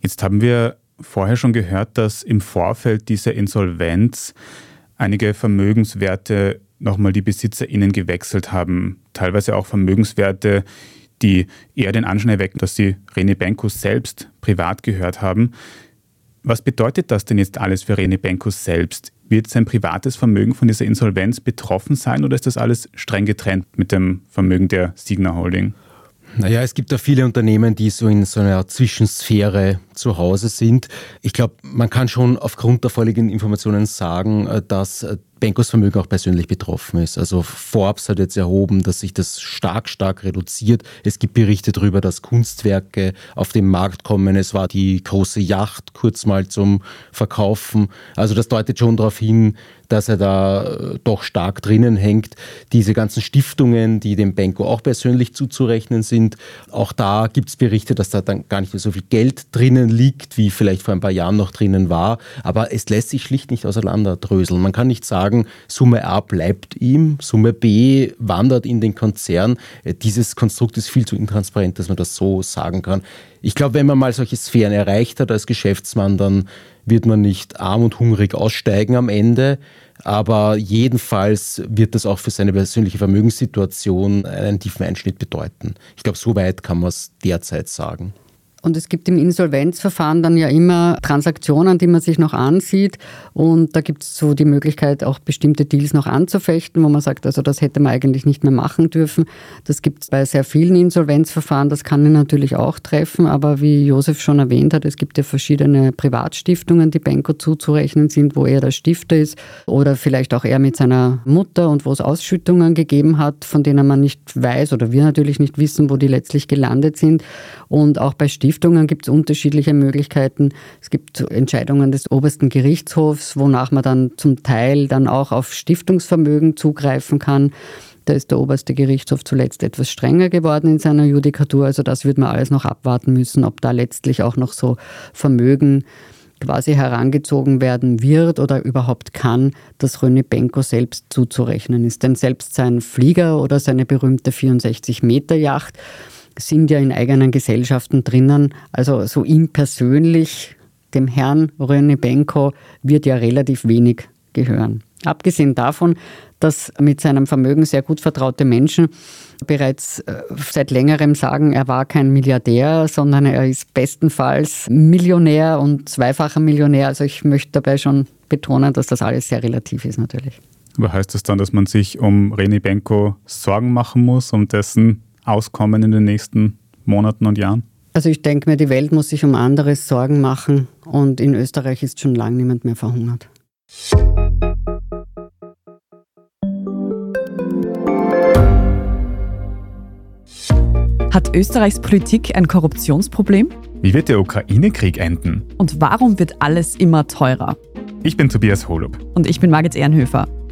Jetzt haben wir vorher schon gehört, dass im Vorfeld dieser Insolvenz einige Vermögenswerte nochmal die BesitzerInnen gewechselt haben. Teilweise auch Vermögenswerte, die eher den Anschein erwecken, dass sie René Benkus selbst privat gehört haben. Was bedeutet das denn jetzt alles für René Benkus selbst? Wird sein privates Vermögen von dieser Insolvenz betroffen sein oder ist das alles streng getrennt mit dem Vermögen der Signa Holding? Naja, es gibt da viele Unternehmen, die so in so einer Zwischensphäre zu Hause sind. Ich glaube, man kann schon aufgrund der vorliegenden Informationen sagen, äh, dass äh, Benkos Vermögen auch persönlich betroffen ist. Also Forbes hat jetzt erhoben, dass sich das stark, stark reduziert. Es gibt Berichte darüber, dass Kunstwerke auf den Markt kommen. Es war die große Yacht kurz mal zum Verkaufen. Also das deutet schon darauf hin, dass er da äh, doch stark drinnen hängt. Diese ganzen Stiftungen, die dem Benko auch persönlich zuzurechnen sind, auch da gibt es Berichte, dass da dann gar nicht mehr so viel Geld drinnen liegt, wie vielleicht vor ein paar Jahren noch drinnen war. Aber es lässt sich schlicht nicht auseinanderdröseln. Man kann nicht sagen, Summe A bleibt ihm, Summe B wandert in den Konzern. Äh, dieses Konstrukt ist viel zu intransparent, dass man das so sagen kann. Ich glaube, wenn man mal solche Sphären erreicht hat als Geschäftsmann, dann wird man nicht arm und hungrig aussteigen am Ende. Aber jedenfalls wird das auch für seine persönliche Vermögenssituation einen tiefen Einschnitt bedeuten. Ich glaube, so weit kann man es derzeit sagen. Und es gibt im Insolvenzverfahren dann ja immer Transaktionen, die man sich noch ansieht. Und da gibt es so die Möglichkeit, auch bestimmte Deals noch anzufechten, wo man sagt, also das hätte man eigentlich nicht mehr machen dürfen. Das gibt es bei sehr vielen Insolvenzverfahren. Das kann ihn natürlich auch treffen. Aber wie Josef schon erwähnt hat, es gibt ja verschiedene Privatstiftungen, die Benko zuzurechnen sind, wo er der Stifter ist. Oder vielleicht auch er mit seiner Mutter und wo es Ausschüttungen gegeben hat, von denen man nicht weiß oder wir natürlich nicht wissen, wo die letztlich gelandet sind. Und auch bei Stiftungen Stiftungen gibt es unterschiedliche Möglichkeiten. Es gibt Entscheidungen des obersten Gerichtshofs, wonach man dann zum Teil dann auch auf Stiftungsvermögen zugreifen kann. Da ist der oberste Gerichtshof zuletzt etwas strenger geworden in seiner Judikatur. Also das wird man alles noch abwarten müssen, ob da letztlich auch noch so Vermögen quasi herangezogen werden wird oder überhaupt kann, dass René Benko selbst zuzurechnen ist. Denn selbst sein Flieger oder seine berühmte 64-Meter-Yacht sind ja in eigenen Gesellschaften drinnen. Also so ihm persönlich, dem Herrn René Benko, wird ja relativ wenig gehören. Abgesehen davon, dass mit seinem Vermögen sehr gut vertraute Menschen bereits äh, seit längerem sagen, er war kein Milliardär, sondern er ist bestenfalls Millionär und zweifacher Millionär. Also ich möchte dabei schon betonen, dass das alles sehr relativ ist natürlich. Aber heißt das dann, dass man sich um René Benko Sorgen machen muss, um dessen auskommen in den nächsten Monaten und Jahren? Also ich denke mir, die Welt muss sich um anderes Sorgen machen und in Österreich ist schon lange niemand mehr verhungert. Hat Österreichs Politik ein Korruptionsproblem? Wie wird der Ukraine-Krieg enden? Und warum wird alles immer teurer? Ich bin Tobias Holub. Und ich bin Margit Ehrenhöfer.